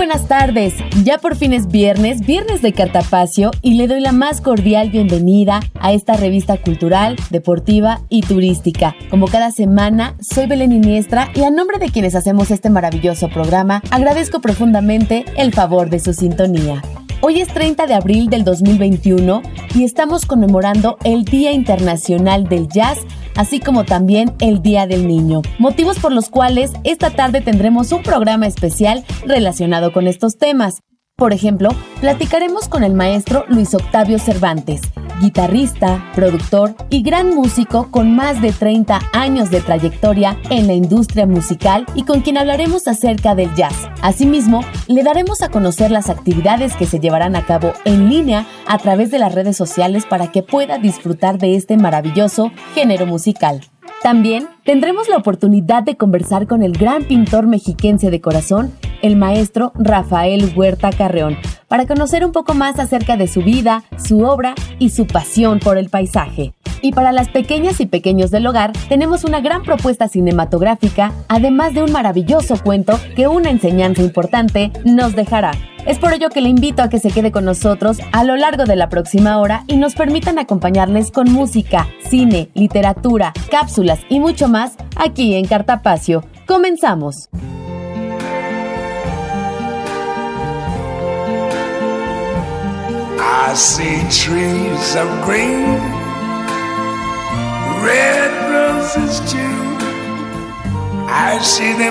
Buenas tardes, ya por fin es viernes, viernes de Cartapacio y le doy la más cordial bienvenida a esta revista cultural, deportiva y turística. Como cada semana, soy Belén Iniestra y a nombre de quienes hacemos este maravilloso programa, agradezco profundamente el favor de su sintonía. Hoy es 30 de abril del 2021 y estamos conmemorando el Día Internacional del Jazz, así como también el Día del Niño, motivos por los cuales esta tarde tendremos un programa especial relacionado con estos temas. Por ejemplo, platicaremos con el maestro Luis Octavio Cervantes, guitarrista, productor y gran músico con más de 30 años de trayectoria en la industria musical y con quien hablaremos acerca del jazz. Asimismo, le daremos a conocer las actividades que se llevarán a cabo en línea a través de las redes sociales para que pueda disfrutar de este maravilloso género musical. También tendremos la oportunidad de conversar con el gran pintor mexiquense de corazón, el maestro Rafael Huerta Carreón, para conocer un poco más acerca de su vida, su obra y su pasión por el paisaje. Y para las pequeñas y pequeños del hogar, tenemos una gran propuesta cinematográfica, además de un maravilloso cuento que una enseñanza importante nos dejará. Es por ello que le invito a que se quede con nosotros a lo largo de la próxima hora y nos permitan acompañarles con música, cine, literatura, cápsulas y mucho más aquí en Cartapacio. Comenzamos. I see trees of green, red roses. I see them.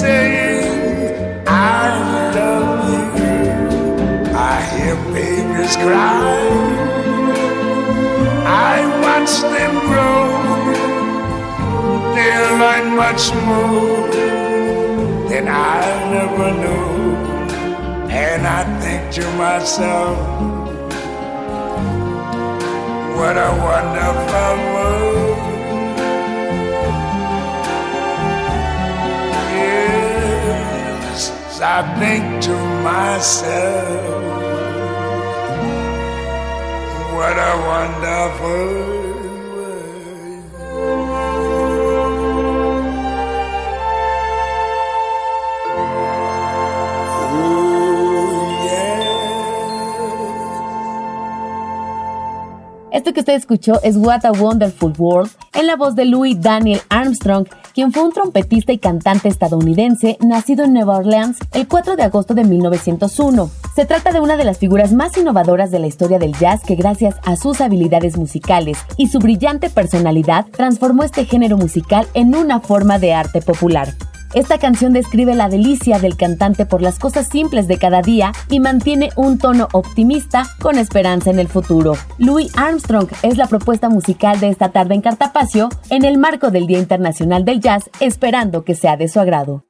saying, I love you. I hear babies cry. I watch them grow. They learn much more than I never knew. And I think to myself, what a wonderful world. I think to myself, what a wonderful world. Esto que usted escuchó es What a Wonderful World en la voz de Louis Daniel Armstrong, quien fue un trompetista y cantante estadounidense nacido en Nueva Orleans el 4 de agosto de 1901. Se trata de una de las figuras más innovadoras de la historia del jazz que gracias a sus habilidades musicales y su brillante personalidad transformó este género musical en una forma de arte popular. Esta canción describe la delicia del cantante por las cosas simples de cada día y mantiene un tono optimista con esperanza en el futuro. Louis Armstrong es la propuesta musical de esta tarde en Cartapacio en el marco del Día Internacional del Jazz, esperando que sea de su agrado.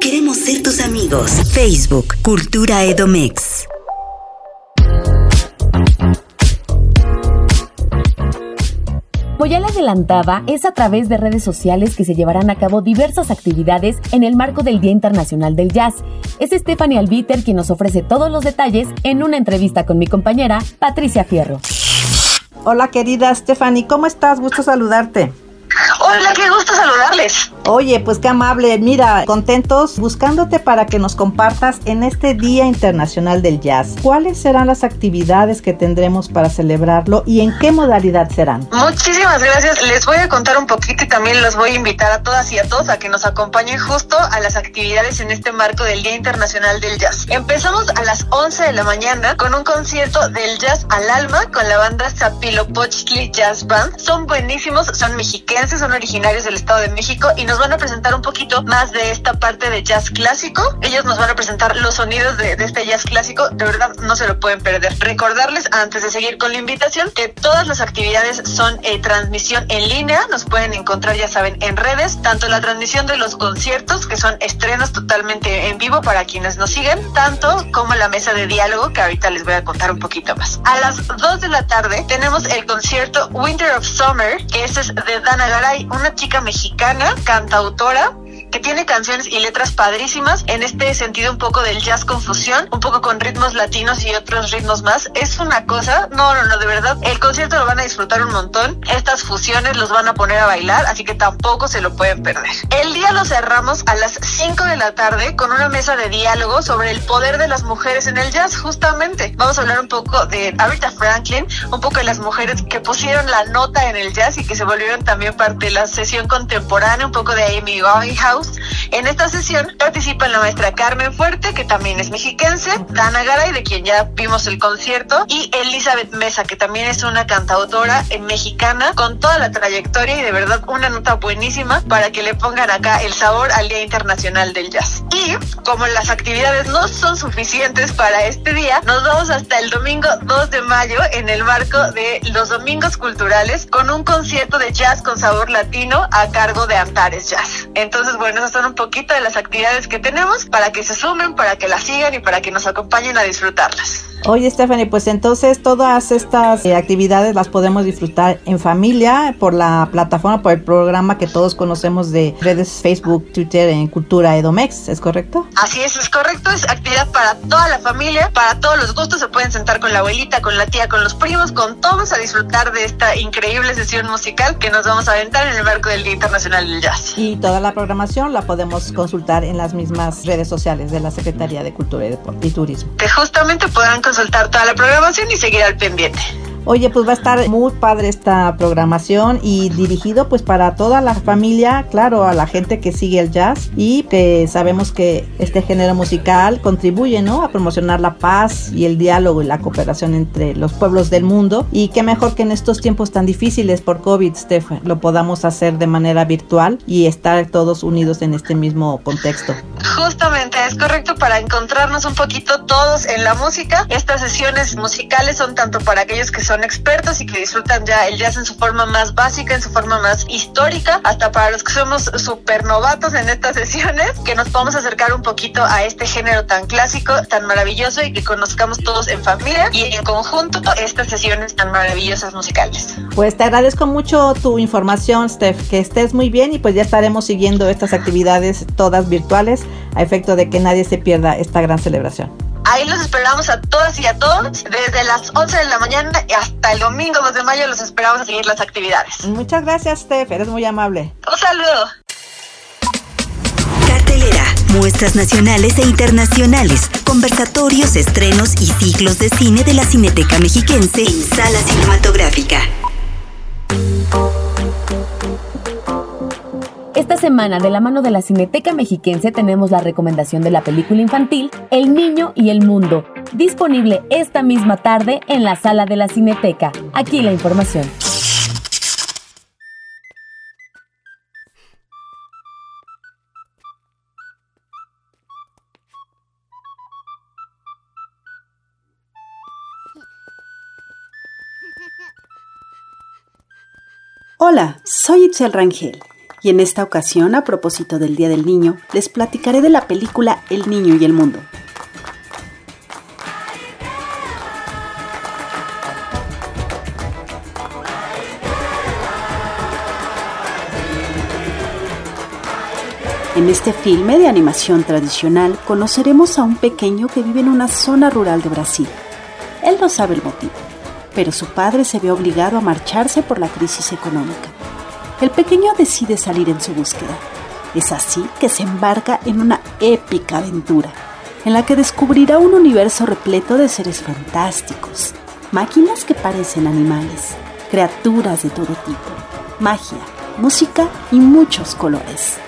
Queremos ser tus amigos. Facebook, Cultura Edomex. Como ya le adelantaba, es a través de redes sociales que se llevarán a cabo diversas actividades en el marco del Día Internacional del Jazz. Es Stephanie Albiter quien nos ofrece todos los detalles en una entrevista con mi compañera Patricia Fierro. Hola querida Stephanie, ¿cómo estás? Gusto saludarte. Hola, qué gusto saludarles. Oye, pues qué amable. Mira, contentos buscándote para que nos compartas en este Día Internacional del Jazz. ¿Cuáles serán las actividades que tendremos para celebrarlo y en qué modalidad serán? Muchísimas gracias. Les voy a contar un poquito y también los voy a invitar a todas y a todos a que nos acompañen justo a las actividades en este marco del Día Internacional del Jazz. Empezamos a las 11 de la mañana con un concierto del jazz al alma con la banda Zapilopochtli Jazz Band. Son buenísimos, son mexicanos, son originarios del Estado de México y nos van a presentar un poquito más de esta parte de jazz clásico. Ellos nos van a presentar los sonidos de, este jazz clásico. De verdad, no se lo pueden perder. Recordarles, antes de seguir con la invitación, que todas las actividades son eh, transmisión en línea. Nos pueden encontrar, ya saben, en redes, tanto la transmisión de los conciertos, que son estrenos totalmente en vivo para quienes nos siguen, tanto como la mesa de diálogo, que ahorita les voy a contar un poquito más. A las 2 de la tarde tenemos el concierto Winter of Summer, que ese es de Dana Garay, una chica mexicana, cantautora, que tiene canciones y letras padrísimas en este sentido un poco del jazz con fusión, un poco con ritmos latinos y otros ritmos más. Es una cosa, no, no, no, de verdad, el concierto lo van a disfrutar un montón. Estas fusiones los van a poner a bailar, así que tampoco se lo pueden perder. El día lo cerramos a las 5 de la tarde con una mesa de diálogo sobre el poder de las mujeres en el jazz, justamente. Vamos a hablar un poco de Aretha Franklin, un poco de las mujeres que pusieron la nota en el jazz y que se volvieron también parte de la sesión contemporánea, un poco de Amy Winehouse en esta sesión participan la maestra Carmen Fuerte, que también es mexiquense, Dana Garay, de quien ya vimos el concierto, y Elizabeth Mesa, que también es una cantautora mexicana con toda la trayectoria y de verdad una nota buenísima para que le pongan acá el sabor al Día Internacional del Jazz. Y como las actividades no son suficientes para este día, nos vamos hasta el domingo 2 de mayo en el marco de los Domingos Culturales con un concierto de jazz con sabor latino a cargo de Antares Jazz. Entonces, bueno, esas son un poquito de las actividades que tenemos para que se sumen, para que las sigan y para que nos acompañen a disfrutarlas. Oye, Stephanie, pues entonces todas estas eh, actividades las podemos disfrutar en familia por la plataforma, por el programa que todos conocemos de redes Facebook, Twitter en Cultura Edomex, ¿es correcto? Así es, es correcto, es actividad para toda la familia, para todos los gustos, se pueden sentar con la abuelita, con la tía, con los primos, con todos a disfrutar de esta increíble sesión musical que nos vamos a aventar en el marco del Día Internacional del Jazz. Y toda la programación la podemos consultar en las mismas redes sociales de la Secretaría de Cultura y, Turismo. Que justamente podrán consultar toda la programación y seguir al pendiente. Oye, pues va a estar muy padre esta programación y dirigido pues para toda la familia, claro, a la gente que sigue el jazz y que sabemos que este género musical contribuye, ¿no? A promocionar la paz y el diálogo y la cooperación entre los pueblos del mundo y qué mejor que en estos tiempos tan difíciles por COVID, Steph, lo podamos hacer de manera virtual y estar todos unidos en este mismo contexto. Justamente, es correcto para encontrarnos un poquito todos en la música. Estas sesiones musicales son tanto para aquellos que son expertos y que disfrutan ya el jazz en su forma más básica, en su forma más histórica, hasta para los que somos super novatos en estas sesiones, que nos podamos acercar un poquito a este género tan clásico, tan maravilloso y que conozcamos todos en familia y en conjunto estas sesiones tan maravillosas musicales. Pues te agradezco mucho tu información, Steph, que estés muy bien y pues ya estaremos siguiendo estas actividades todas virtuales a efecto de que nadie se pierda esta gran celebración. Ahí los esperamos a todas y a todos. Desde las 11 de la mañana hasta el domingo 2 de mayo los esperamos a seguir las actividades. Muchas gracias, Steph. Eres muy amable. Un saludo. Cartelera, muestras nacionales e internacionales, conversatorios, estrenos y ciclos de cine de la Cineteca Mexiquense en Sala Cinematográfica. Esta semana, de la mano de la Cineteca Mexiquense, tenemos la recomendación de la película infantil El Niño y el Mundo, disponible esta misma tarde en la sala de la Cineteca. Aquí la información. Hola, soy Itzel Rangel y en esta ocasión, a propósito del Día del Niño, les platicaré de la película El Niño y el Mundo. En este filme de animación tradicional conoceremos a un pequeño que vive en una zona rural de Brasil. Él no sabe el motivo, pero su padre se ve obligado a marcharse por la crisis económica. El pequeño decide salir en su búsqueda. Es así que se embarca en una épica aventura, en la que descubrirá un universo repleto de seres fantásticos, máquinas que parecen animales, criaturas de todo tipo, magia, música y muchos colores.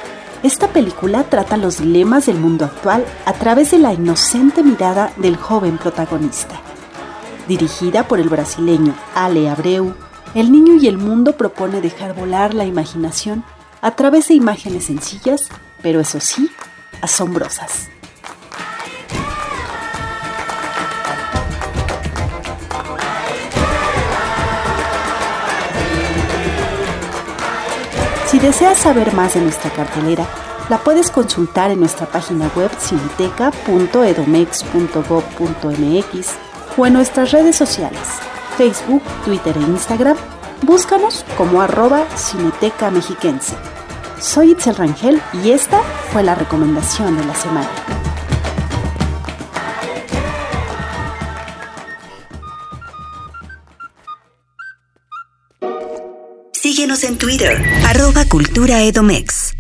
Esta película trata los dilemas del mundo actual a través de la inocente mirada del joven protagonista. Dirigida por el brasileño Ale Abreu, El Niño y el Mundo propone dejar volar la imaginación a través de imágenes sencillas, pero eso sí, asombrosas. Si deseas saber más de nuestra cartelera, la puedes consultar en nuestra página web cineteca.edomex.gov.mx o en nuestras redes sociales, Facebook, Twitter e Instagram. Búscanos como arroba Cineteca Mexiquense. Soy Itzel Rangel y esta fue la recomendación de la semana. Síguenos en Twitter, arroba Cultura Edomex.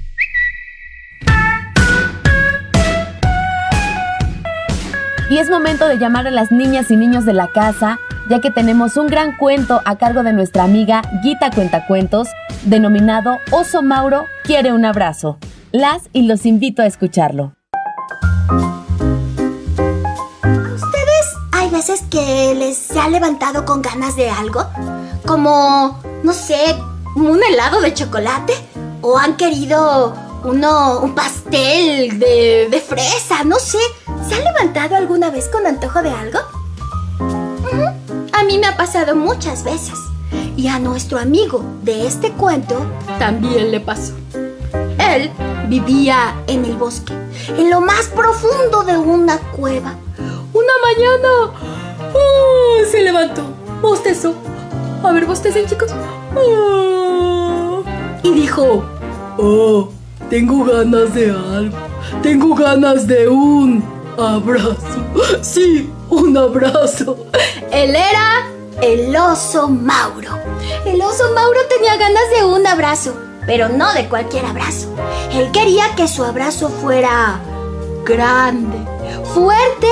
Y es momento de llamar a las niñas y niños de la casa, ya que tenemos un gran cuento a cargo de nuestra amiga Guita Cuentacuentos, denominado Oso Mauro quiere un abrazo. Las y los invito a escucharlo. ¿Ustedes hay veces que les se ha levantado con ganas de algo? Como, no sé, un helado de chocolate o han querido uno un pastel de, de fresa, no sé. ¿Se han levantado alguna vez con antojo de algo? A mí me ha pasado muchas veces. Y a nuestro amigo de este cuento también le pasó. Él vivía en el bosque, en lo más profundo de una cueva. Una mañana ¡ah! se levantó, bostezó. A ver, bostecen chicos. ¡Ah! Y dijo, oh, tengo ganas de algo. Tengo ganas de un abrazo. Sí, un abrazo. Él era el oso Mauro. El oso Mauro tenía ganas de un abrazo, pero no de cualquier abrazo. Él quería que su abrazo fuera grande, fuerte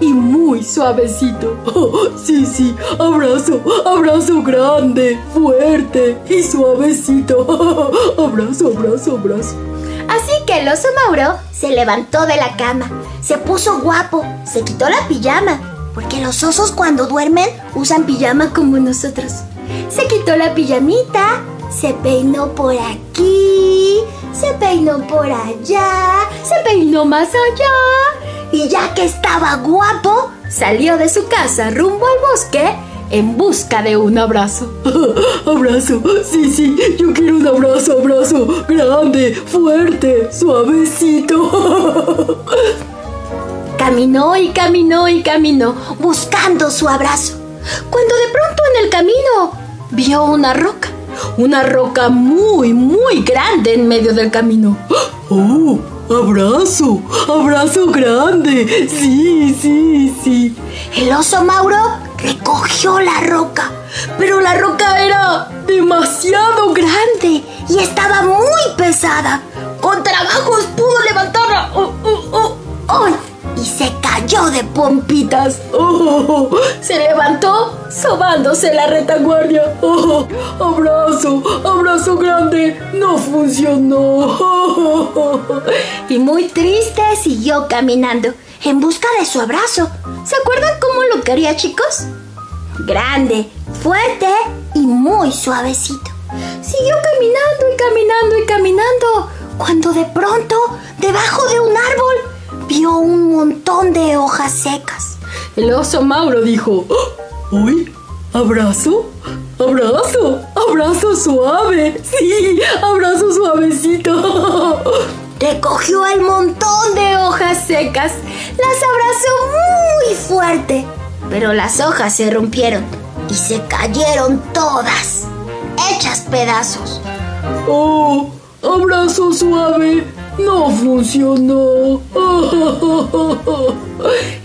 y muy suavecito. Oh, sí, sí, abrazo, abrazo grande, fuerte y suavecito. Abrazo, abrazo, abrazo. Así que el oso Mauro se levantó de la cama, se puso guapo, se quitó la pijama, porque los osos cuando duermen usan pijama como nosotros. Se quitó la pijamita, se peinó por aquí, se peinó por allá, se peinó más allá. Y ya que estaba guapo, salió de su casa rumbo al bosque en busca de un abrazo. abrazo, sí, sí, yo quiero un abrazo, abrazo, grande, fuerte, suavecito. caminó y caminó y caminó, buscando su abrazo. Cuando de pronto en el camino vio una roca, una roca muy, muy grande en medio del camino. ¡Oh! ¡Abrazo! ¡Abrazo grande! Sí, sí, sí. El oso Mauro recogió la roca, pero la roca era demasiado grande y estaba muy pesada. Con trabajos pudo levantarla. ¡Oh, oh, oh! ¡Ay! y se cayó de pompitas. Oh, se levantó sobándose la retaguardia. Oh, abrazo, abrazo grande, no funcionó. y muy triste siguió caminando en busca de su abrazo. ¿Se acuerdan cómo lo quería, chicos? Grande, fuerte y muy suavecito. Siguió caminando y caminando y caminando cuando de pronto, debajo de un árbol, vio un montón de hojas secas. El oso Mauro dijo, ¡Uy! ¿Abrazo? ¿Abrazo? ¡Abrazo suave! ¡Sí! ¡Abrazo suavecito! Recogió el montón de hojas secas, las abrazó muy fuerte, pero las hojas se rompieron y se cayeron todas, hechas pedazos. ¡Oh! ¡Abrazo suave! no funcionó.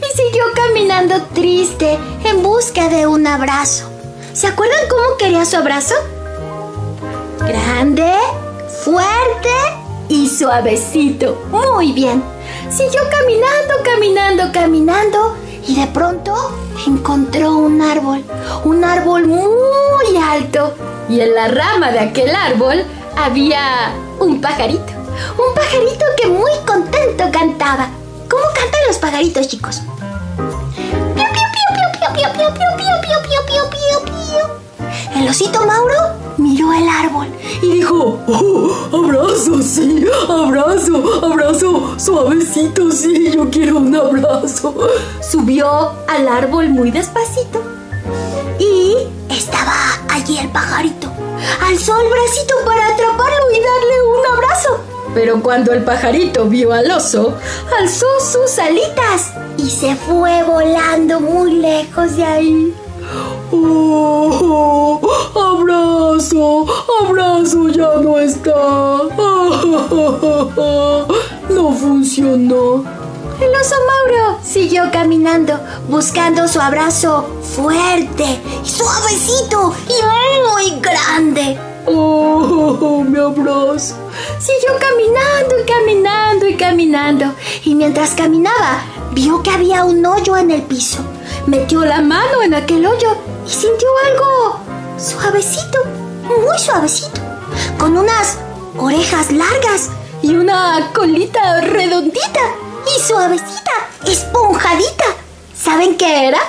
y siguió caminando triste en busca de un abrazo. ¿Se acuerdan cómo quería su abrazo? Grande, fuerte y suavecito. Muy bien. Siguió caminando, caminando, caminando y de pronto encontró un árbol. Un árbol muy alto. Y en la rama de aquel árbol había un pajarito. Un pajarito que muy contento cantaba. ¿Cómo cantan los pajaritos, chicos? El osito Mauro miró el árbol y dijo, oh, abrazo, sí, abrazo, abrazo, suavecito, sí, yo quiero un abrazo. Subió al árbol muy despacito y estaba allí el pajarito. Alzó el bracito para atraparlo y darle un abrazo. Pero cuando el pajarito vio al oso, alzó sus alitas y se fue volando muy lejos de ahí. Oh, abrazo, abrazo ya no está. No funcionó. El oso Mauro siguió caminando, buscando su abrazo fuerte, suavecito y muy grande. Oh, mi abrazo. Siguió caminando y caminando y caminando. Y mientras caminaba, vio que había un hoyo en el piso. Metió la mano en aquel hoyo y sintió algo suavecito, muy suavecito, con unas orejas largas y una colita redondita y suavecita, esponjadita. ¿Saben qué era?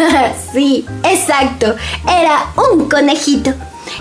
sí, exacto, era un conejito.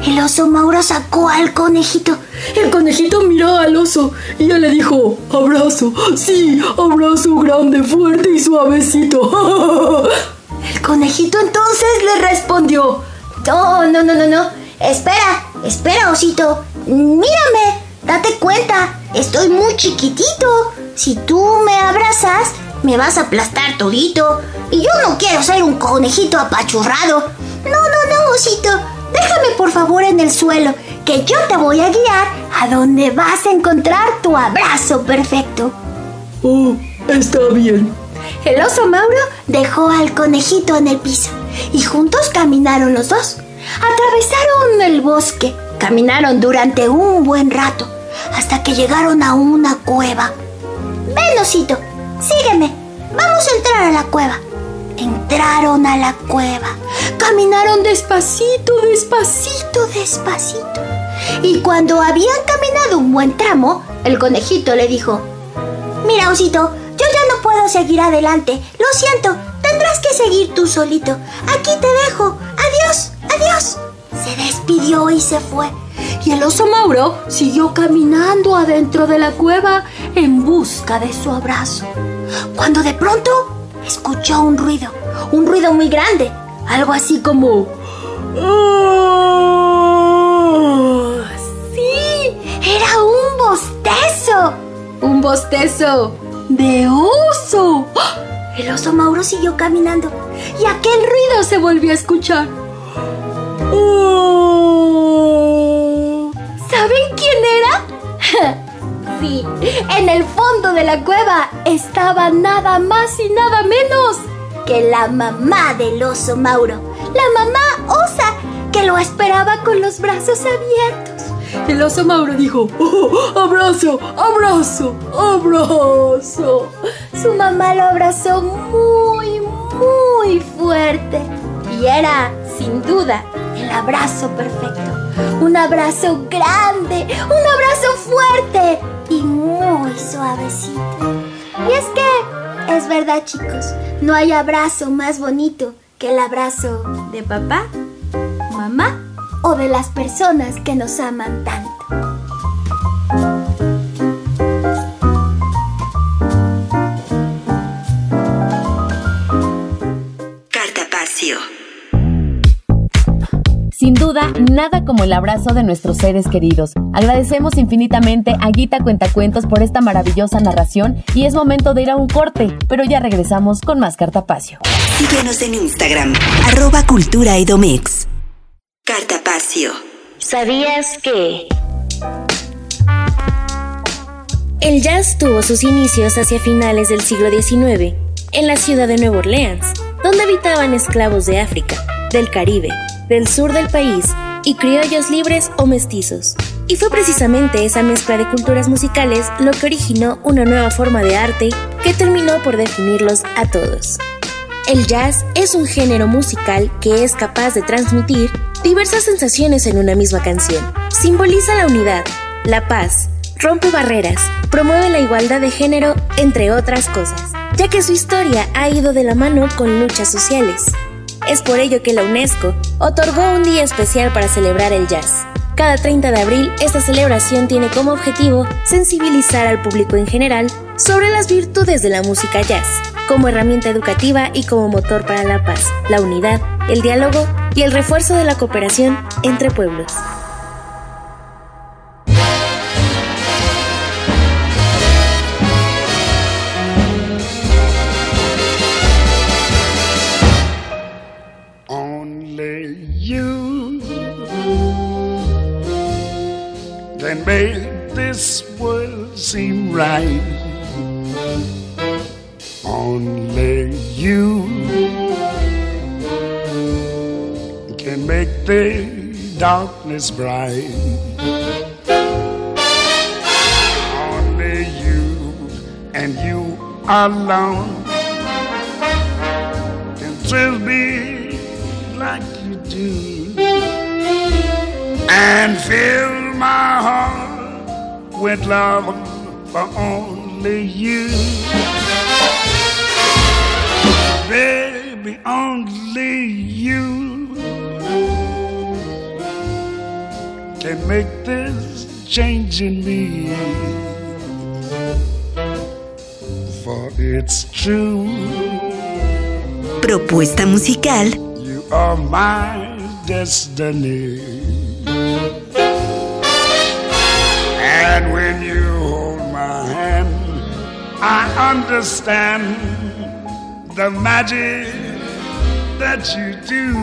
El oso Mauro sacó al conejito. El conejito miró al oso y él le dijo, abrazo, sí, abrazo grande, fuerte y suavecito. El conejito entonces le respondió, no, no, no, no, no, espera, espera, osito, mírame, date cuenta, estoy muy chiquitito. Si tú me abrazas, me vas a aplastar todito. Y yo no quiero ser un conejito apachurrado. No, no, no, osito. Déjame por favor en el suelo, que yo te voy a guiar a donde vas a encontrar tu abrazo perfecto. Oh, está bien. El oso Mauro dejó al conejito en el piso y juntos caminaron los dos. Atravesaron el bosque, caminaron durante un buen rato, hasta que llegaron a una cueva. Ven, osito, sígueme, vamos a entrar a la cueva. Entraron a la cueva, caminaron despacito, despacito, despacito. Y cuando habían caminado un buen tramo, el conejito le dijo, Mira, osito, yo ya no puedo seguir adelante. Lo siento, tendrás que seguir tú solito. Aquí te dejo. Adiós, adiós. Se despidió y se fue. Y el oso Mauro siguió caminando adentro de la cueva en busca de su abrazo. Cuando de pronto escuchó un ruido, un ruido muy grande, algo así como... ¡Oh! Sí, era un bostezo. Un bostezo de oso. El oso Mauro siguió caminando y aquel ruido se volvió a escuchar. ¡Oh! ¿Saben quién era? en el fondo de la cueva estaba nada más y nada menos que la mamá del oso Mauro, la mamá osa que lo esperaba con los brazos abiertos. El oso Mauro dijo, oh, abrazo, abrazo, abrazo. Su mamá lo abrazó muy, muy fuerte. Y era, sin duda, abrazo perfecto. Un abrazo grande, un abrazo fuerte y muy suavecito. Y es que, es verdad chicos, no hay abrazo más bonito que el abrazo de papá, mamá o de las personas que nos aman tanto. Duda, nada como el abrazo de nuestros seres queridos. Agradecemos infinitamente a Guita Cuentacuentos por esta maravillosa narración y es momento de ir a un corte, pero ya regresamos con más Cartapacio. Síguenos en Instagram, arroba cultura edomex. Cartapacio. ¿Sabías que... El jazz tuvo sus inicios hacia finales del siglo XIX en la ciudad de Nueva Orleans, donde habitaban esclavos de África, del Caribe, del sur del país y criollos libres o mestizos. Y fue precisamente esa mezcla de culturas musicales lo que originó una nueva forma de arte que terminó por definirlos a todos. El jazz es un género musical que es capaz de transmitir diversas sensaciones en una misma canción. Simboliza la unidad, la paz, rompe barreras, promueve la igualdad de género, entre otras cosas, ya que su historia ha ido de la mano con luchas sociales. Es por ello que la UNESCO otorgó un día especial para celebrar el jazz. Cada 30 de abril, esta celebración tiene como objetivo sensibilizar al público en general sobre las virtudes de la música jazz, como herramienta educativa y como motor para la paz, la unidad, el diálogo y el refuerzo de la cooperación entre pueblos. Make this world seem right. Only you can make the darkness bright. Only you and you alone can thrill me like you do and fill my heart with love for only you. Baby, only you can make this change in me. For it's true. Propuesta musical. You are my destiny. I understand the magic that you do.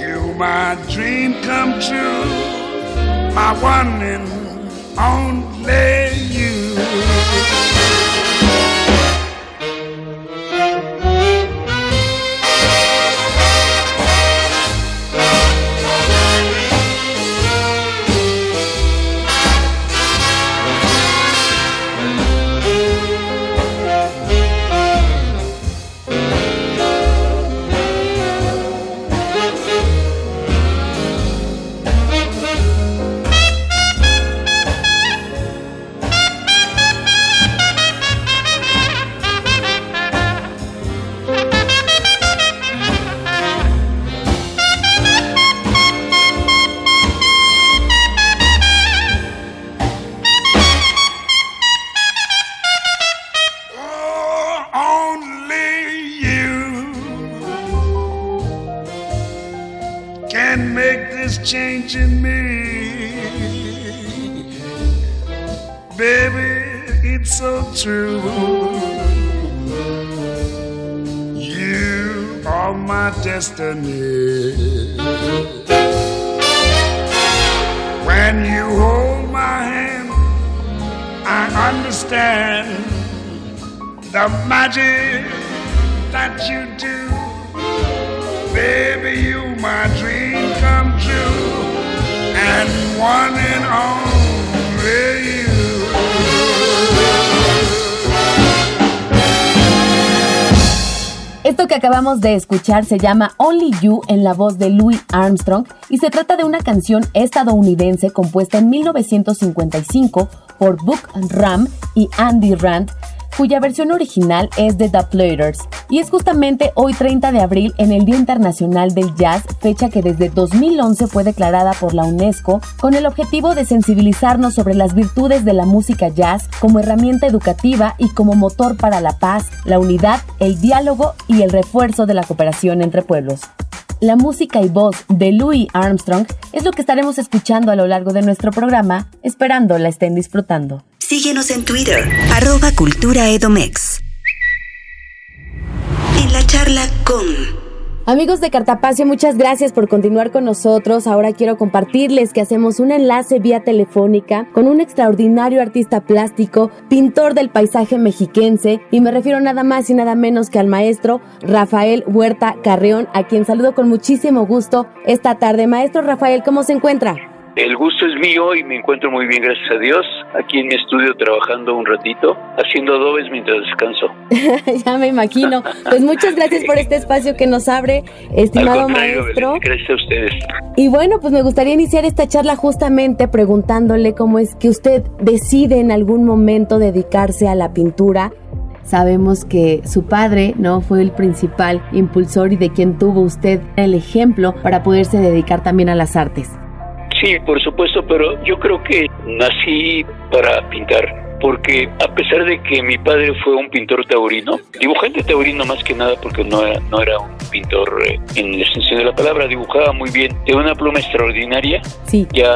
You, my dream come true, my one and only true. You are my destiny. When you hold my hand, I understand the magic that you do. Baby, you Esto que acabamos de escuchar se llama Only You en la voz de Louis Armstrong y se trata de una canción estadounidense compuesta en 1955 por Book Ram y Andy Rand cuya versión original es de The Platters. Y es justamente hoy 30 de abril en el Día Internacional del Jazz, fecha que desde 2011 fue declarada por la UNESCO con el objetivo de sensibilizarnos sobre las virtudes de la música jazz como herramienta educativa y como motor para la paz, la unidad, el diálogo y el refuerzo de la cooperación entre pueblos. La música y voz de Louis Armstrong es lo que estaremos escuchando a lo largo de nuestro programa, esperando la estén disfrutando. Síguenos en Twitter, arroba Cultura. En la charla con... Amigos de Cartapacio, muchas gracias por continuar con nosotros. Ahora quiero compartirles que hacemos un enlace vía telefónica con un extraordinario artista plástico, pintor del paisaje mexiquense, y me refiero nada más y nada menos que al maestro Rafael Huerta Carreón, a quien saludo con muchísimo gusto esta tarde. Maestro Rafael, ¿cómo se encuentra? El gusto es mío y me encuentro muy bien, gracias a Dios. Aquí en mi estudio trabajando un ratito, haciendo adobes mientras descanso. ya me imagino. Pues muchas gracias por este espacio que nos abre, estimado maestro. gracias a ustedes. Y bueno, pues me gustaría iniciar esta charla justamente preguntándole cómo es que usted decide en algún momento dedicarse a la pintura. Sabemos que su padre no fue el principal impulsor y de quien tuvo usted el ejemplo para poderse dedicar también a las artes. Sí, por supuesto, pero yo creo que nací para pintar porque a pesar de que mi padre fue un pintor taurino, dibujante taurino más que nada porque no era, no era un pintor eh, en el sentido de la palabra, dibujaba muy bien, de una pluma extraordinaria, sí. ya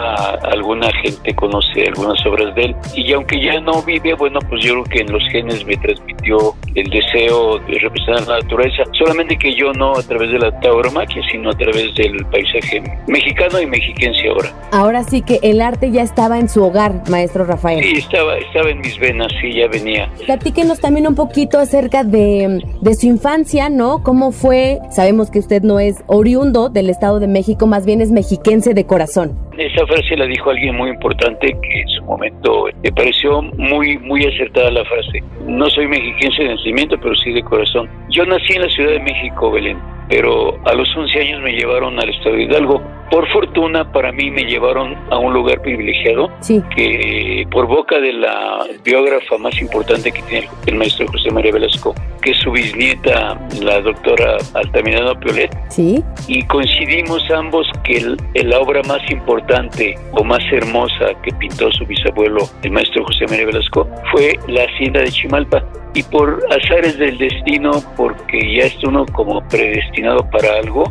alguna gente conoce algunas obras de él, y aunque ya no vive, bueno, pues yo creo que en los genes me transmitió el deseo de representar la naturaleza, solamente que yo no a través de la tauromaquia, sino a través del paisaje mexicano y mexiquense ahora. Ahora sí que el arte ya estaba en su hogar, maestro Rafael. Sí, estaba, estaba en mis venas, sí, ya venía. Platíquenos también un poquito acerca de, de su infancia, ¿no? ¿Cómo fue? Sabemos que usted no es oriundo del Estado de México, más bien es mexiquense de corazón. Esa frase la dijo alguien muy importante que en su momento me pareció muy, muy acertada la frase. No soy mexiquense de nacimiento, pero sí de corazón. Yo nací en la Ciudad de México, Belén, pero a los 11 años me llevaron al Estado de Hidalgo por fortuna para mí me llevaron a un lugar privilegiado que por boca de la biógrafa más importante que tiene el maestro José María Velasco, que es su bisnieta, la doctora Altamirano Piolet, ¿Sí? y coincidimos ambos que la obra más importante o más hermosa que pintó su bisabuelo, el maestro José María Velasco, fue la hacienda de Chimalpa. Y por azares del destino, porque ya estuvo como predestinado para algo,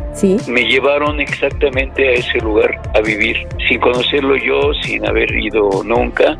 me llevaron exactamente a ese lugar a vivir, sin conocerlo yo, sin haber ido nunca.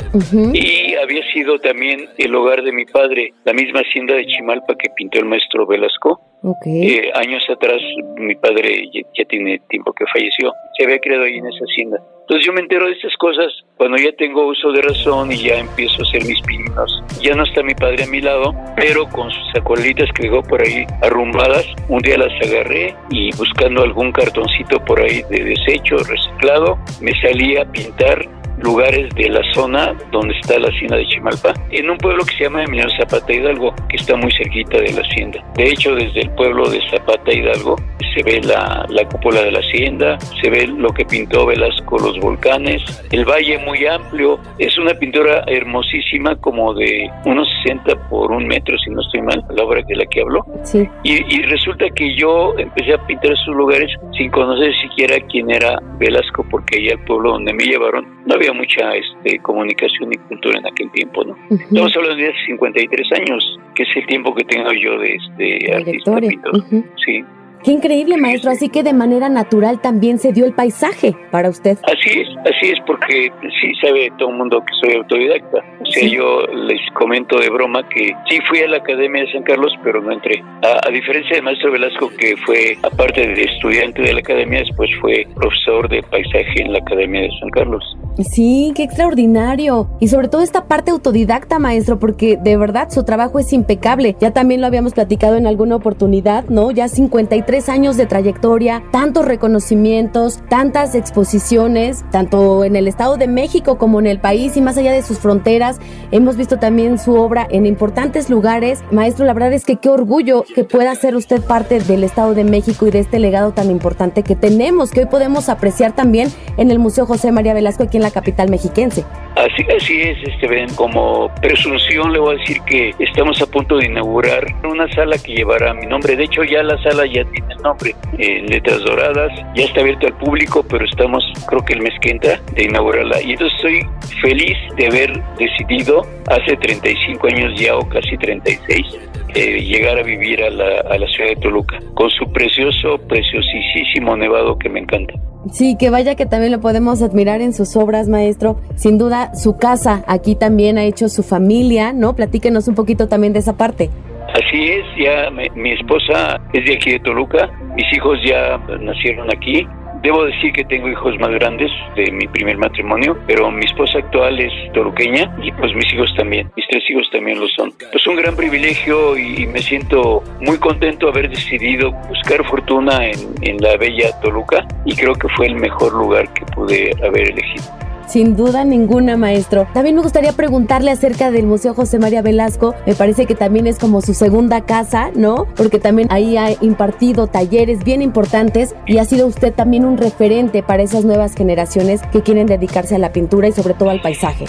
Y había sido también el hogar de mi padre, la misma hacienda de Chimalpa que pintó el maestro Velasco. Eh, años atrás, mi padre ya, tiene tiempo que falleció, se había creado ahí en esa hacienda. Entonces yo me entero de estas cosas cuando ya tengo uso de razón y ya empiezo a hacer mis pininos. Ya no está mi padre a mi lado, pero con sus acuarelitas que dejó por ahí arrumbadas, un día las agarré y buscando algún cartoncito por ahí de desecho reciclado, me salí a pintar lugares de la zona donde está la hacienda de Chimalpa, en un pueblo que se llama Emiliano Zapata Hidalgo, que está muy cerquita de la hacienda. De hecho, desde el pueblo de Zapata Hidalgo se ve la, la cúpula de la hacienda, se ve lo que pintó Velasco, los volcanes, el valle muy amplio, es una pintura hermosísima como de unos 60 por un metro, si no estoy mal, la obra de la que hablo. Sí. Y, y resulta que yo empecé a pintar esos lugares sin conocer siquiera quién era Velasco, porque allá el pueblo donde me llevaron no había mucha este, comunicación y cultura en aquel tiempo, ¿no? Estamos hablando de hace 53 años, que es el tiempo que tengo yo de este artista pintor. Sí. Qué increíble, maestro. Así que de manera natural también se dio el paisaje para usted. Así es, así es, porque sí sabe todo el mundo que soy autodidacta. O sea, yo les comento de broma que sí fui a la Academia de San Carlos, pero no entré. A, diferencia de maestro Velasco, que fue, aparte de estudiante de la Academia, después fue profesor de paisaje en la Academia de San Carlos. Sí, qué extraordinario. Y sobre todo esta parte autodidacta, maestro, porque de verdad su trabajo es impecable. Ya también lo habíamos platicado en alguna oportunidad, ¿no? Ya 53 años de trayectoria, tantos reconocimientos, tantas exposiciones, tanto en el Estado de México como en el país y más allá de sus fronteras. Hemos visto también su obra en importantes lugares. Maestro, la verdad es que qué orgullo que pueda ser usted parte del Estado de México y de este legado tan importante que tenemos, que hoy podemos apreciar también en el Museo José María Velasco aquí en la capital mexiquense. Así, así es, este, ven, como presunción le voy a decir que estamos a punto de inaugurar una sala que llevará mi nombre. De hecho, ya la sala ya tiene el nombre, en letras doradas, ya está abierto al público, pero estamos, creo que el mes que entra, de inaugurarla. Y entonces estoy feliz de haber decidido hace 35 años ya o casi 36 eh, llegar a vivir a la, a la ciudad de Toluca, con su precioso, preciosísimo nevado que me encanta. Sí, que vaya que también lo podemos admirar en sus obras, maestro. Sin duda, su casa aquí también ha hecho su familia, ¿no? Platíquenos un poquito también de esa parte. Así es, ya mi esposa es de aquí de Toluca, Mis hijos ya nacieron aquí, Debo decir que tengo hijos más grandes de mi primer matrimonio, pero mi esposa actual es toruqueña y pues mis hijos también, mis tres hijos también lo son. Pues un gran privilegio y me siento muy contento haber decidido buscar fortuna en, en la bella Toluca y creo que fue el mejor lugar que pude haber elegido. Sin duda ninguna, maestro. También me gustaría preguntarle acerca del Museo José María Velasco. Me parece que también es como su segunda casa, ¿no? Porque también ahí ha impartido talleres bien importantes y ha sido usted también un referente para esas nuevas generaciones que quieren dedicarse a la pintura y sobre todo al paisaje.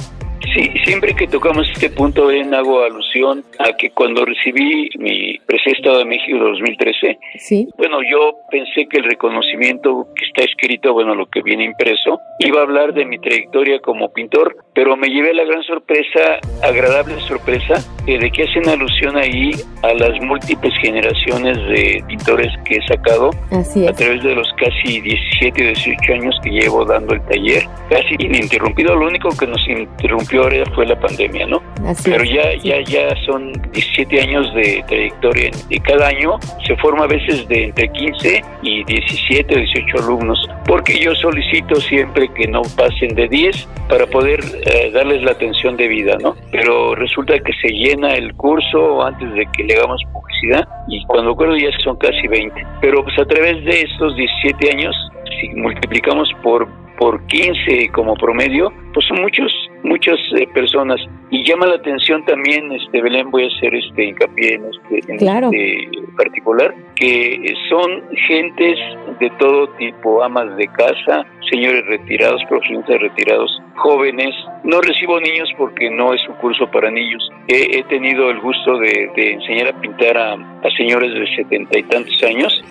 Sí, siempre que tocamos este punto, ven, hago alusión a que cuando recibí mi Estado de México 2013, ¿Sí? bueno, yo pensé que el reconocimiento que está escrito, bueno, lo que viene impreso, iba a hablar de mi trayectoria como pintor, pero me llevé la gran sorpresa, agradable sorpresa, de que hacen alusión ahí a las múltiples generaciones de pintores que he sacado a través de los casi 17 o 18 años que llevo dando el taller, casi ininterrumpido. Lo único que nos interrumpió ahora fue la pandemia, ¿no? Pero ya, ya, ya son 17 años de trayectoria y cada año se forma a veces de entre 15 y 17 o 18 alumnos, porque yo solicito siempre que no pasen de 10 para poder eh, darles la atención debida, ¿no? Pero resulta que se llena el curso antes de que le hagamos publicidad y cuando acuerdo ya son casi 20. Pero pues a través de estos 17 años, si multiplicamos por por 15 como promedio, pues son muchos, muchas eh, personas. Y llama la atención también, este Belén, voy a hacer este hincapié en este, este particular, que son gentes de todo tipo, amas de casa, señores retirados, profesionales retirados, jóvenes. No recibo niños porque no es un curso para niños. He, tenido el gusto de, enseñar a pintar a, señores de setenta y tantos años,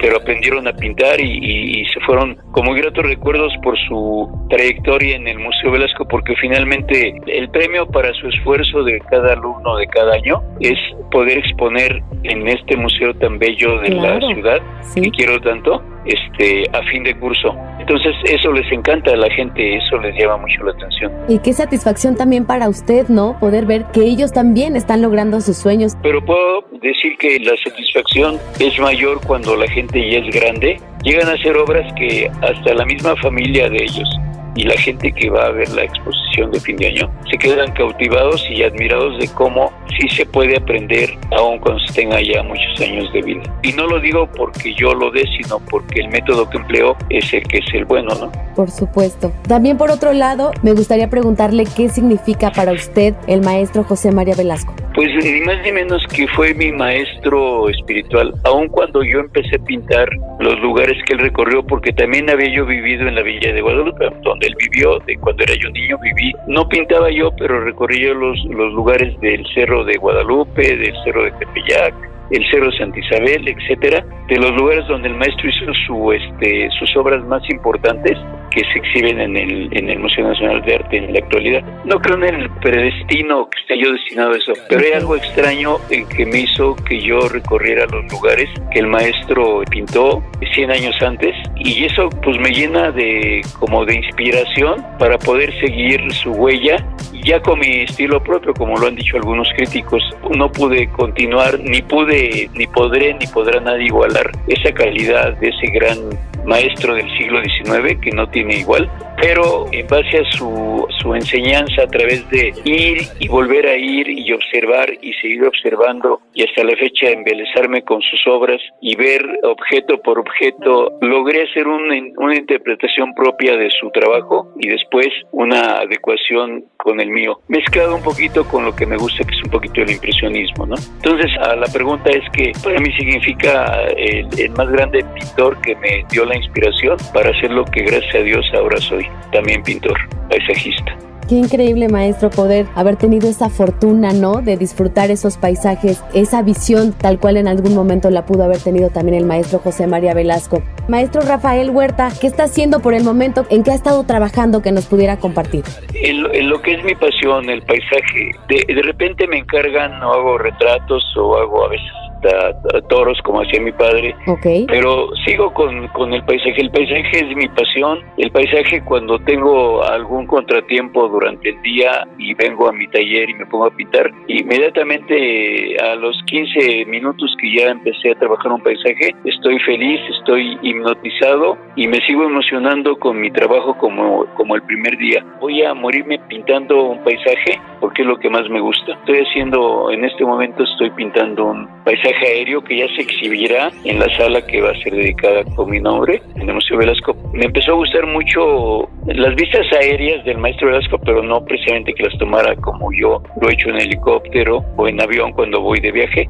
pero aprendieron a pintar y, y, se fueron con muy gratos recuerdos por su trayectoria en el Museo Velasco, porque finalmente el premio para su esfuerzo de cada alumno de cada año es poder exponer en este museo tan bello de la ciudad que quiero tanto este a fin de curso. Entonces eso les encanta a la gente, eso les llama mucho la atención. Y qué satisfacción también para usted, ¿no? Poder ver que ellos también están logrando sus sueños. Pero puedo decir que la satisfacción es mayor cuando la gente ya es grande. Llegan a hacer obras que hasta la misma familia de ellos y la gente que va a ver la exposición de fin de año se quedan cautivados y admirados de cómo sí se puede aprender aún cuando se tenga ya muchos años de vida. Y no lo digo porque yo lo dé, sino porque el método que empleo es el que es el bueno, ¿no? Por supuesto. También por otro lado, me gustaría preguntarle qué significa para usted el maestro José María Velasco. Pues ni más ni menos que fue mi maestro espiritual, aun cuando yo empecé a pintar los lugares que él recorrió, porque también había yo vivido en la Villa de Guadalupe, donde él vivió, de cuando era yo niño viví. No pintaba yo, pero recorría los, los lugares del Cerro de Guadalupe, del Cerro de Tepeyac, el Cerro de Santa Isabel, etcétera, de los lugares donde el maestro hizo su, este, sus obras más importantes que se exhiben en el, en el Museo Nacional de Arte en la actualidad. No creo en el predestino que esté yo destinado a eso, pero hay algo extraño en que me hizo que yo recorriera los lugares que el maestro pintó 100 años antes y eso pues me llena de como de inspiración para poder seguir su huella ya con mi estilo propio, como lo han dicho algunos críticos, no pude continuar, ni pude, ni podré, ni podrá nadie igualar esa calidad de ese gran maestro del siglo XIX que no tiene igual, pero en base a su, su enseñanza a través de ir y volver a ir y observar y seguir observando y hasta la fecha embelezarme con sus obras y ver objeto por objeto, logré hacer una, una interpretación propia de su trabajo y después una adecuación con el mío, mezclado un poquito con lo que me gusta, que es un poquito el impresionismo, ¿no? Entonces, a la pregunta es que para mí significa el, el más grande pintor que me dio la inspiración para hacer lo que gracias a Dios ahora soy, también pintor, paisajista. Qué increíble maestro poder haber tenido esa fortuna, ¿no? De disfrutar esos paisajes, esa visión tal cual en algún momento la pudo haber tenido también el maestro José María Velasco. Maestro Rafael Huerta, ¿qué está haciendo por el momento? ¿En qué ha estado trabajando que nos pudiera compartir? En, lo que es mi pasión, el paisaje. De, de repente me encargan o hago retratos o hago a veces hasta toros como hacía mi padre. Ok. Pero sigo con, con el paisaje. El paisaje es mi pasión. El paisaje cuando tengo algún contratiempo durante el día y vengo a mi taller y me pongo a pintar, inmediatamente a los 15 minutos que ya empecé a trabajar un paisaje, estoy feliz, estoy hipnotizado y me sigo emocionando con mi trabajo como, como el primer día. Voy a morirme pintando un paisaje porque es lo que más me gusta. Estoy haciendo, en este momento estoy pintando un paisaje aéreo que ya se exhibirá en la sala que va a ser dedicada con mi nombre en el Museo Velasco. Me empezó a gustar mucho las vistas aéreas del maestro Velasco, pero no precisamente que las tomara como yo lo he hecho en helicóptero o en avión cuando voy de viaje.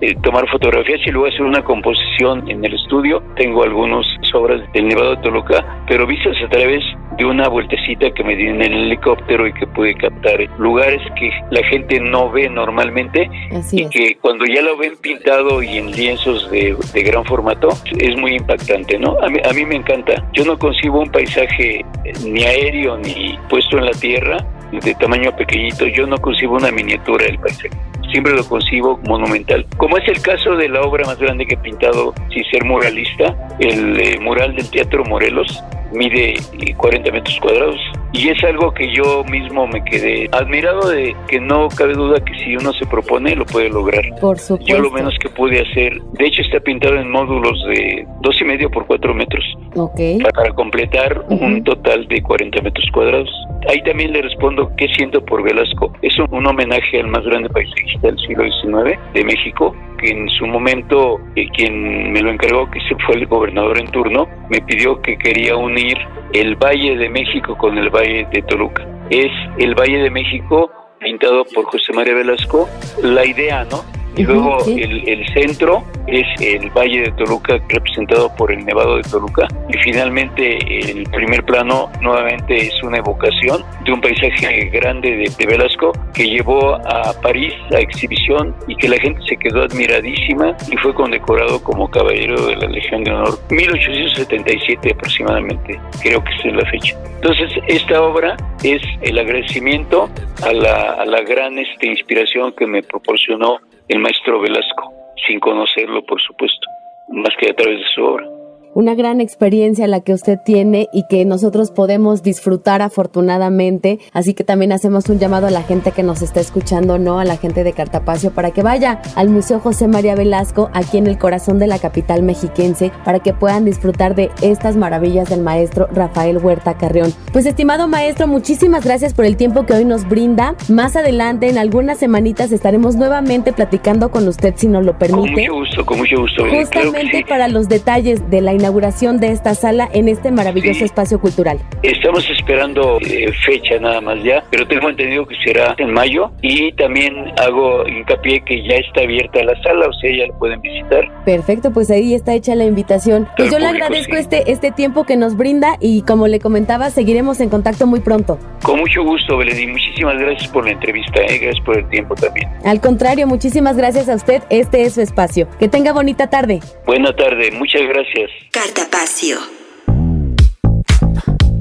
Eh, tomar fotografías y luego hacer una composición en el estudio. Tengo algunas obras del Nevado de Toluca, pero vistas a través de una vueltecita que me di en el helicóptero y que pude captar lugares que la gente no ve normalmente Así y es. que cuando ya lo ven pintado y en lienzos de, de gran formato es muy impactante, ¿no? A mí, a mí me encanta. Yo no concibo un paisaje eh, ni aéreo ni puesto en la tierra de tamaño pequeñito. Yo no concibo una miniatura del paisaje. Siempre lo concibo monumental. Como es el caso de la obra más grande que he pintado sin ser muralista, el eh, mural del Teatro Morelos, mide eh, 40 metros cuadrados y es algo que yo mismo me quedé admirado de que no cabe duda que si uno se propone lo puede lograr. Por supuesto. Yo lo menos que pude hacer, de hecho está pintado en módulos de dos y medio por cuatro metros Ok. para completar un total de 40 metros cuadrados. Ahí también le respondo qué siento por Velasco. Es un, un homenaje al más grande paisajista del siglo XIX de México, que en su momento eh, quien me lo encargó, que se fue el gobernador en turno, me pidió que quería unir el Valle de México con el Valle de Toluca. Es el Valle de México pintado por José María Velasco, la idea, ¿no? Y luego sí. el, el centro es el Valle de Toluca representado por el Nevado de Toluca y finalmente el primer plano nuevamente es una evocación de un paisaje grande de, de Velasco que llevó a París a exhibición y que la gente se quedó admiradísima y fue condecorado como caballero de la Legión de Honor 1877 aproximadamente creo que es la fecha entonces esta obra es el agradecimiento a la, a la gran este, inspiración que me proporcionó el maestro Velasco, sin conocerlo, por supuesto, más que a través de su obra. Una gran experiencia la que usted tiene y que nosotros podemos disfrutar afortunadamente. Así que también hacemos un llamado a la gente que nos está escuchando, no a la gente de Cartapacio, para que vaya al Museo José María Velasco, aquí en el corazón de la capital mexiquense, para que puedan disfrutar de estas maravillas del maestro Rafael Huerta Carrión. Pues estimado maestro, muchísimas gracias por el tiempo que hoy nos brinda. Más adelante, en algunas semanitas, estaremos nuevamente platicando con usted, si nos lo Con permite. mucho gusto, con mucho gusto. Justamente sí. para los detalles de la inauguración de esta sala en este maravilloso Sí. espacio cultural. Estamos esperando eh, fecha nada más ya, pero tengo entendido que será en mayo y también hago hincapié que ya está abierta la sala, o sea, ya la pueden visitar. Perfecto, pues ahí está hecha la invitación. Pues yo le público, agradezco sí. este, este tiempo que nos brinda y como le comentaba, seguiremos en contacto muy pronto. Con mucho gusto, Belén, y muchísimas gracias por la entrevista, eh, gracias por el tiempo también. Al contrario, muchísimas gracias a usted. Este es su espacio. Que tenga bonita tarde. Buena tarde, muchas gracias. Cartapacio.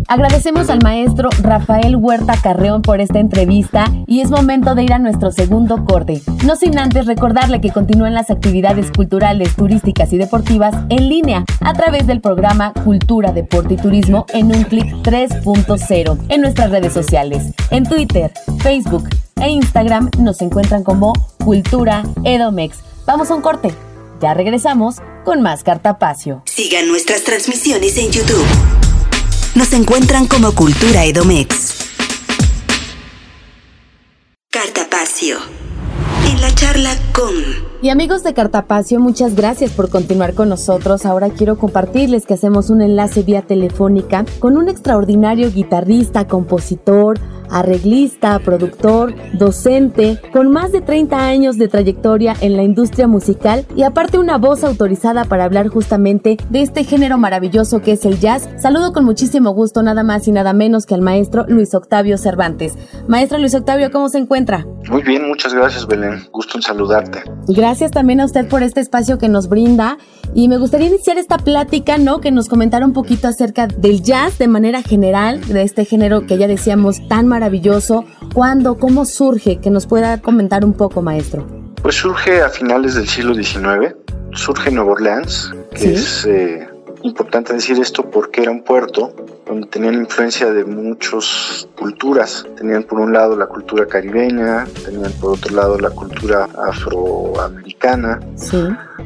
Agradecemos al maestro Rafael Huerta Carreón por esta entrevista y es momento de ir a nuestro segundo corte. No sin antes recordarle que continúan las actividades culturales, turísticas y deportivas en línea a través del programa Cultura, Deporte y Turismo en un clic 3.0 en nuestras redes sociales. En Twitter, Facebook e Instagram nos encuentran como Cultura Edomex. Vamos a un corte. Ya regresamos con más Cartapacio. Sigan nuestras transmisiones en YouTube. Nos encuentran como Cultura Edomex. Cartapacio. En la charla con... Y amigos de Cartapacio, muchas gracias por continuar con nosotros. Ahora quiero compartirles que hacemos un enlace vía telefónica con un extraordinario guitarrista, compositor, arreglista, productor, docente, con más de 30 años de trayectoria en la industria musical y aparte una voz autorizada para hablar justamente de este género maravilloso que es el jazz. Saludo con muchísimo gusto nada más y nada menos que al maestro Luis Octavio Cervantes. Maestro Luis Octavio, ¿cómo se encuentra? Muy bien, muchas gracias Belén. Gusto en saludarte. Gracias también a usted por este espacio que nos brinda y me gustaría iniciar esta plática, ¿no? Que nos comentara un poquito acerca del jazz de manera general, de este género que ya decíamos tan maravilloso. ¿Cuándo? ¿Cómo surge? Que nos pueda comentar un poco, maestro. Pues surge a finales del siglo XIX, surge en Nueva Orleans, que es eh, importante decir esto porque era un puerto donde tenían influencia de muchas culturas. Tenían por un lado la cultura caribeña, tenían por otro lado la cultura afroamericana,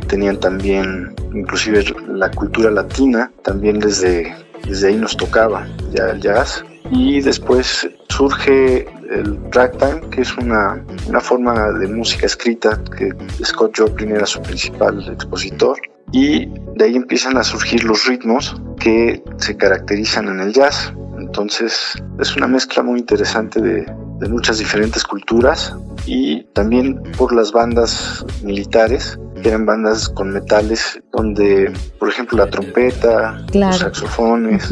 tenían también inclusive la cultura latina, también desde, desde ahí nos tocaba ya el jazz. Y después surge el ragtime, que es una, una forma de música escrita que Scott Joplin era su principal expositor y de ahí empiezan a surgir los ritmos que se caracterizan en el jazz. Entonces es una mezcla muy interesante de, muchas diferentes culturas y también por las bandas militares, que eran bandas con metales donde, por ejemplo, la trompeta, los saxofones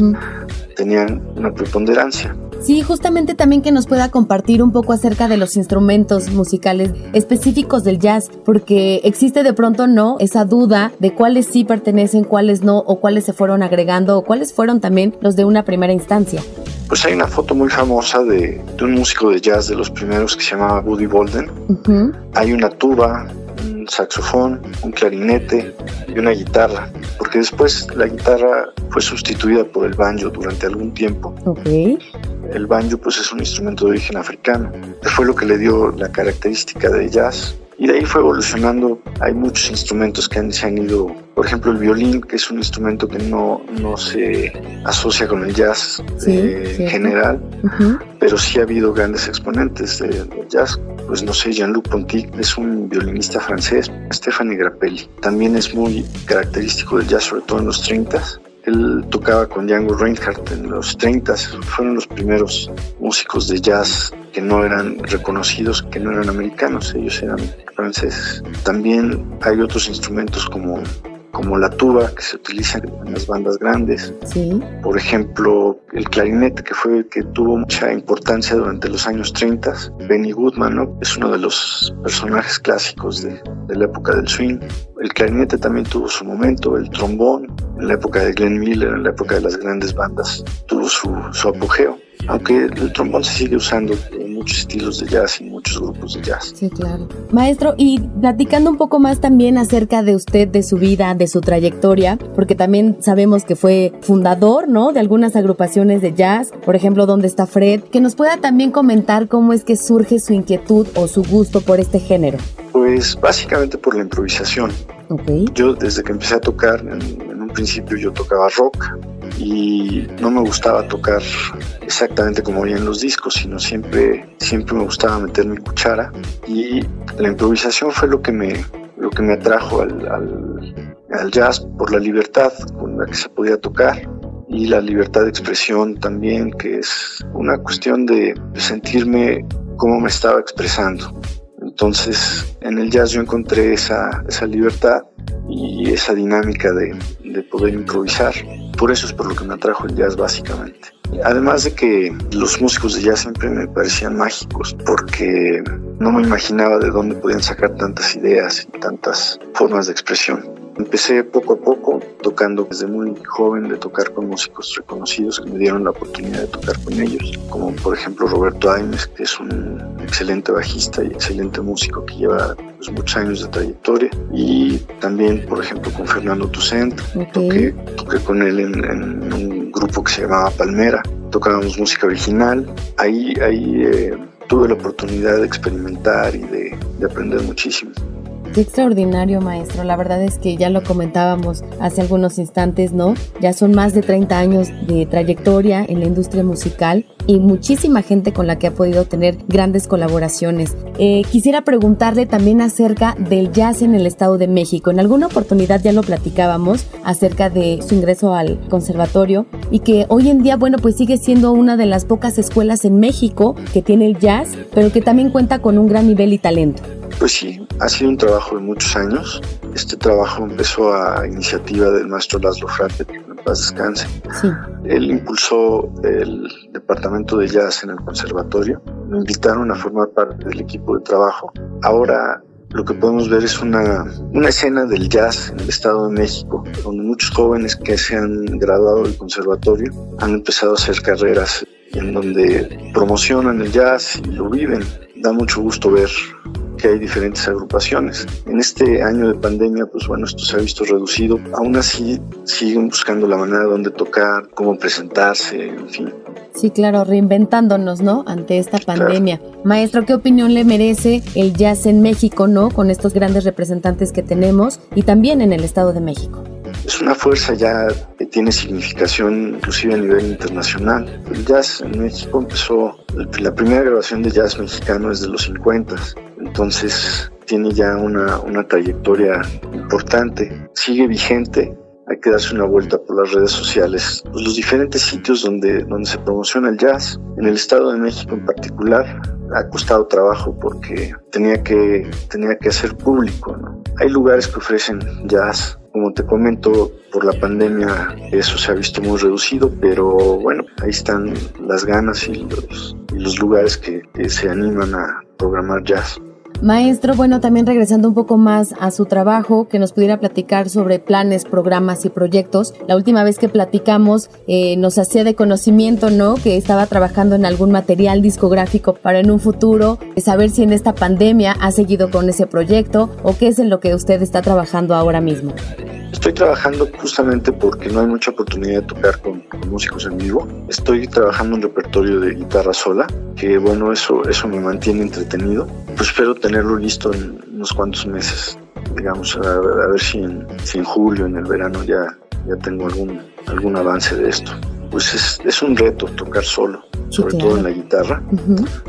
tenían una preponderancia. Sí, justamente también que nos pueda compartir un poco acerca de los instrumentos musicales específicos del jazz, porque existe de pronto no esa duda de cuáles sí pertenecen, cuáles no, o cuáles se fueron agregando, o cuáles fueron también los de una primera instancia. Pues hay una foto muy famosa de, un músico de jazz de los primeros que se llamaba Buddy Bolden. Hay una tuba, saxofón, un clarinete y una guitarra, porque después la guitarra fue sustituida por el banjo durante algún tiempo. Okay. El banjo pues es un instrumento de origen africano, fue lo que le dio la característica de jazz y de ahí fue evolucionando. Hay muchos instrumentos que han, se han ido, por ejemplo el violín, que es un instrumento que no, no se asocia con el jazz eh, en general, pero sí ha habido grandes exponentes del jazz. Pues no sé, Jean-Luc Ponty es un violinista francés, Stephanie Grappelli. También es muy característico del jazz, sobre todo en los 30 él tocaba con Django Reinhardt en los 30, fueron los primeros músicos de jazz que no eran reconocidos, que no eran americanos, ellos eran franceses. También hay otros instrumentos como como la tuba que se utiliza en las bandas grandes. Por ejemplo, el clarinete que fue que tuvo mucha importancia durante los años 30. Benny Goodman es uno de los personajes clásicos de, la época del swing. El clarinete también tuvo su momento, el trombón en la época de Glenn Miller, en la época de las grandes bandas, tuvo su, su apogeo aunque el trombón se sigue usando en muchos estilos de jazz y muchos grupos de jazz. Sí, claro. Maestro, y platicando un poco más también acerca de usted, de su vida, de su trayectoria, porque también sabemos que fue fundador, ¿no? De algunas agrupaciones de jazz, por ejemplo, ¿Dónde está Fred? Que nos pueda también comentar cómo es que surge su inquietud o su gusto por este género. Pues básicamente por la improvisación. Okay. Yo desde que empecé a tocar, en, en un principio yo tocaba rock, y no me gustaba tocar exactamente como en los discos, sino siempre, siempre me gustaba meter mi cuchara y la improvisación fue lo que me, lo que me atrajo al, al, jazz por la libertad con la que se podía tocar y la libertad de expresión también, que es una cuestión de, sentirme cómo me estaba expresando. Entonces, en el jazz yo encontré esa, esa libertad y esa dinámica de, de poder improvisar. Por eso es por lo que me atrajo el jazz básicamente. Además de que los músicos de jazz siempre me parecían mágicos porque no me imaginaba de dónde podían sacar tantas ideas y tantas formas de expresión. Empecé poco a poco tocando desde muy joven de tocar con músicos reconocidos que me dieron la oportunidad de tocar con ellos, como por ejemplo Roberto Aimes, que es un excelente bajista y excelente músico que lleva pues, muchos años de trayectoria, y también por ejemplo con Fernando Toussaint, toqué, con él en, un grupo que se llamaba Palmera, tocábamos música original, ahí, ahí eh, tuve la oportunidad de experimentar y de aprender muchísimo. Qué extraordinario, maestro. La verdad es que ya lo comentábamos hace algunos instantes, ¿no? Ya son más de 30 años de trayectoria en la industria musical y muchísima gente con la que ha podido tener grandes colaboraciones. Eh, quisiera preguntarle también acerca del jazz en el Estado de México. En alguna oportunidad ya lo platicábamos acerca de su ingreso al conservatorio y que hoy en día, bueno, pues sigue siendo una de las pocas escuelas en México que tiene el jazz, pero que también cuenta con un gran nivel y talento. Pues sí, ha sido un trabajo de muchos años. Este trabajo empezó a iniciativa del maestro Laszlo Frate, que en paz descanse. Sí. Él impulsó el departamento de jazz en el conservatorio. Me invitaron a formar parte del equipo de trabajo. Ahora lo que podemos ver es una, una escena del jazz en el Estado de México, donde muchos jóvenes que se han graduado del conservatorio han empezado a hacer carreras en donde promocionan el jazz y lo viven. Da mucho gusto ver porque hay diferentes agrupaciones. En este año de pandemia, pues bueno, esto se ha visto reducido. Aún así, siguen buscando la manera de dónde tocar, cómo presentarse, en fin. Sí, claro, reinventándonos, ¿no? Ante esta pandemia. Maestro, ¿qué opinión le merece el jazz en México, ¿no? Con estos grandes representantes que tenemos y también en el Estado de México. Una fuerza ya que tiene significación inclusive a nivel internacional. El jazz en México empezó, la primera grabación de jazz mexicano es de los 50, entonces tiene ya una, una trayectoria importante, sigue vigente hay que darse una vuelta por las redes sociales, pues, los diferentes sitios donde, donde se promociona el jazz. En el Estado de México en particular ha costado trabajo porque tenía que, tenía que hacer público. Hay lugares que ofrecen jazz. Como te comento, por la pandemia eso se ha visto muy reducido, pero bueno, ahí están las ganas y los, y los lugares que, que se animan a programar jazz. Maestro, bueno, también regresando un poco más a su trabajo, que nos pudiera platicar sobre planes, programas y proyectos. La última vez que platicamos eh, nos hacía de conocimiento, ¿no? Que estaba trabajando en algún material discográfico para en un futuro saber si en esta pandemia ha seguido con ese proyecto o qué es en lo que usted está trabajando ahora mismo. Estoy trabajando justamente porque no hay mucha oportunidad de tocar con, músicos en vivo. Estoy trabajando un repertorio de guitarra sola, que bueno, eso, eso me mantiene entretenido. Pues espero tenerlo listo en unos cuantos meses. Digamos, a, ver si en, si en, julio, en el verano, ya, ya tengo algún, algún avance de esto. Pues es, es un reto tocar solo, sobre todo en la guitarra.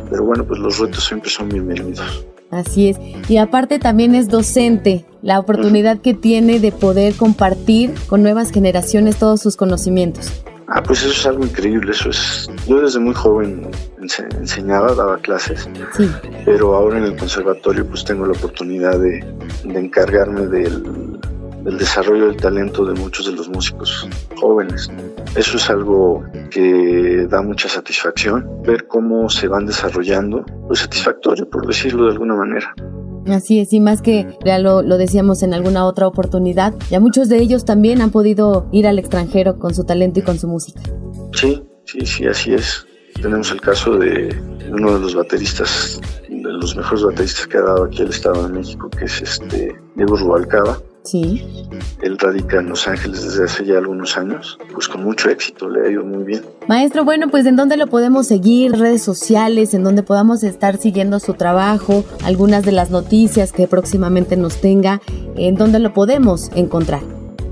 Pero bueno, pues los retos siempre son bienvenidos. Así es. Y aparte también es docente, la oportunidad que tiene de poder compartir con nuevas generaciones todos sus conocimientos. Ah, pues eso es algo increíble, eso es... Yo desde muy joven enseñaba, daba clases, sí. pero ahora en el conservatorio pues tengo la oportunidad de, de encargarme del, del desarrollo del talento de muchos de los músicos jóvenes. Eso es algo que da mucha satisfacción, ver cómo se van desarrollando, pues satisfactorio por decirlo de alguna manera. Así es, y más que ya lo, lo, decíamos en alguna otra oportunidad, ya muchos de ellos también han podido ir al extranjero con su talento y con su música. Sí, sí, sí, así es. Tenemos el caso de uno de los bateristas, de los mejores bateristas que ha dado aquí el Estado de México, que es este Diego Rubalcaba, Sí. Él radica en Los Ángeles desde hace ya algunos años, pues con mucho éxito, le ha ido muy bien. Maestro, bueno, pues ¿en dónde lo podemos seguir? Redes sociales, en donde podamos estar siguiendo su trabajo, algunas de las noticias que próximamente nos tenga, ¿en dónde lo podemos encontrar?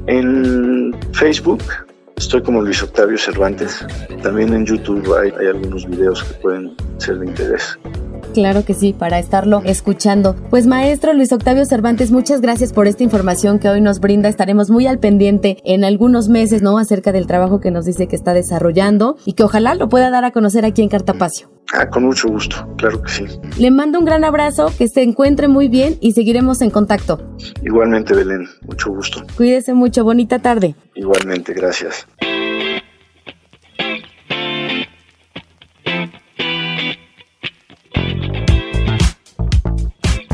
En Facebook, Estoy como Luis Octavio Cervantes. También en YouTube hay, algunos videos que pueden ser de interés. Claro que sí, para estarlo escuchando. Pues maestro Luis Octavio Cervantes, muchas gracias por esta información que hoy nos brinda. Estaremos muy al pendiente en algunos meses, ¿no? Acerca del trabajo que nos dice que está desarrollando y que ojalá lo pueda dar a conocer aquí en Cartapacio. Ah, con mucho gusto, claro que sí. Le mando un gran abrazo, que se encuentre muy bien y seguiremos en contacto. Igualmente, Belén, mucho gusto. Cuídese mucho, bonita tarde. Igualmente, gracias.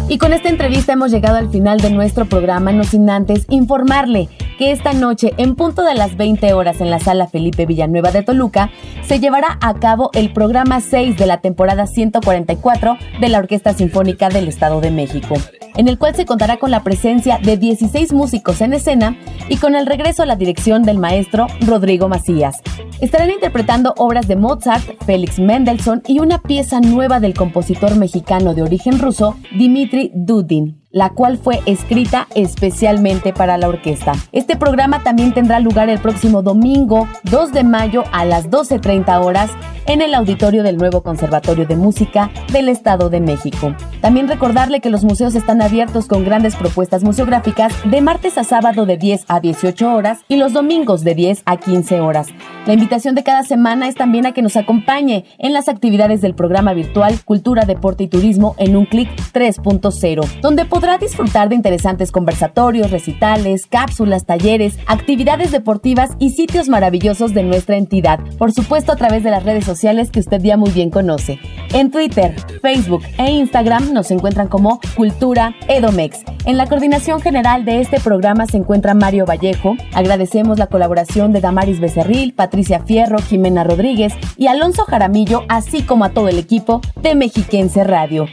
Y con esta entrevista hemos llegado al final de nuestro programa, no sin antes informarle que esta noche, en punto de las 20 horas en la sala Felipe Villanueva de Toluca, se llevará a cabo el programa 6 de la temporada 144 de la Orquesta Sinfónica del Estado de México, en el cual se contará con la presencia de 16 músicos en escena y con el regreso a la dirección del maestro Rodrigo Macías. Estarán interpretando obras de Mozart, Félix Mendelssohn y una pieza nueva del compositor mexicano de origen ruso, Dmitri Dudin la cual fue escrita especialmente para la orquesta. Este programa también tendrá lugar el próximo domingo 2 de mayo a las 12.30 horas en el auditorio del nuevo Conservatorio de Música del Estado de México. También recordarle que los museos están abiertos con grandes propuestas museográficas de martes a sábado de 10 a 18 horas y los domingos de 10 a 15 horas. La invitación de cada semana es también a que nos acompañe en las actividades del programa virtual Cultura, Deporte y Turismo en un clic 3.0, donde podrá podrá disfrutar de interesantes conversatorios, recitales, cápsulas, talleres, actividades deportivas y sitios maravillosos de nuestra entidad, por supuesto a través de las redes sociales que usted ya muy bien conoce. En Twitter, Facebook e Instagram nos encuentran como Cultura Edomex. En la coordinación general de este programa se encuentra Mario Vallejo. Agradecemos la colaboración de Damaris Becerril, Patricia Fierro, Jimena Rodríguez y Alonso Jaramillo, así como a todo el equipo de Mexiquense Radio.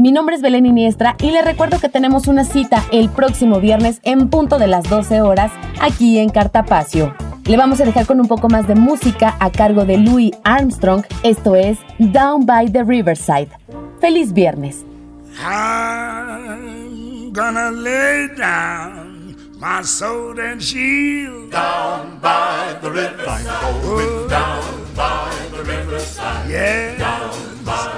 Mi nombre es Belén Iniestra y les recuerdo que tenemos una cita el próximo viernes en punto de las 12 horas aquí en Cartapacio. Le vamos a dejar con un poco más de música a cargo de Louis Armstrong. Esto es Down by the Riverside. ¡Feliz viernes! I'm gonna lay down my sword and shield down by the riverside. Going down by the riverside. Yeah. Down by the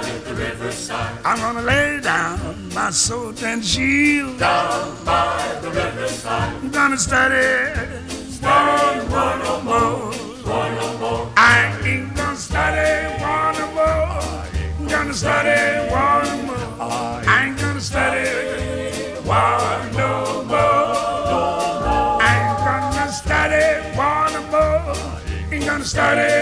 riverside. I'm gonna lay down my sword and shield down by the riverside. I'm gonna study, study one no more, one no more. I ain't gonna study one no more. I'm gonna study one no more. I ain't gonna study one no more. I ain't gonna study one no more. Ain't gonna study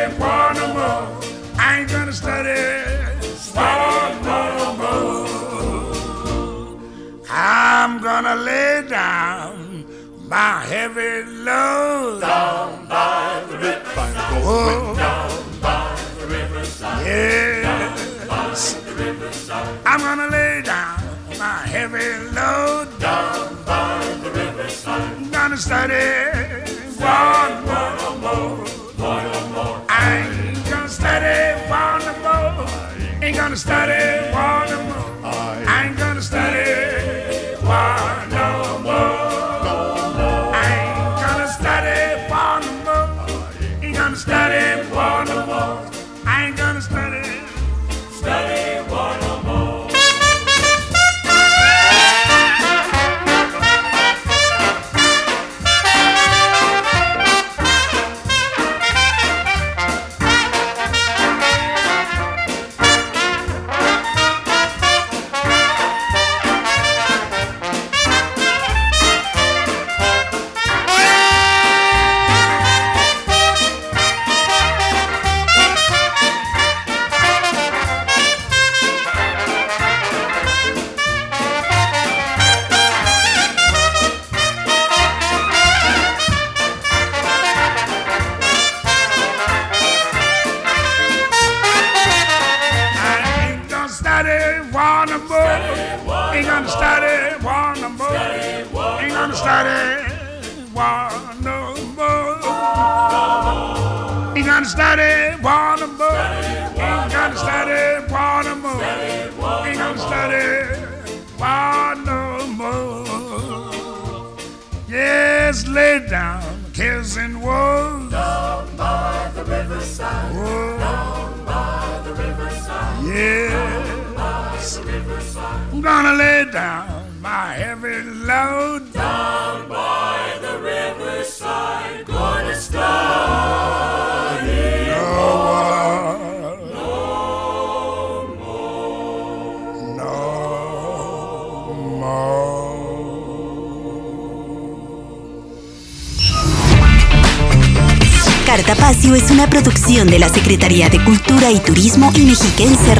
I'm gonna lay down my heavy load down by the riverside. Oh. Down by the riverside. Yes. Down by the riverside. I'm gonna lay down my heavy load down by the riverside. I'm gonna study one more. more, one more. I ain't gonna study one more. Ain't gonna study one more. I ain't gonna study De Cultura y Turismo y Mexiquense.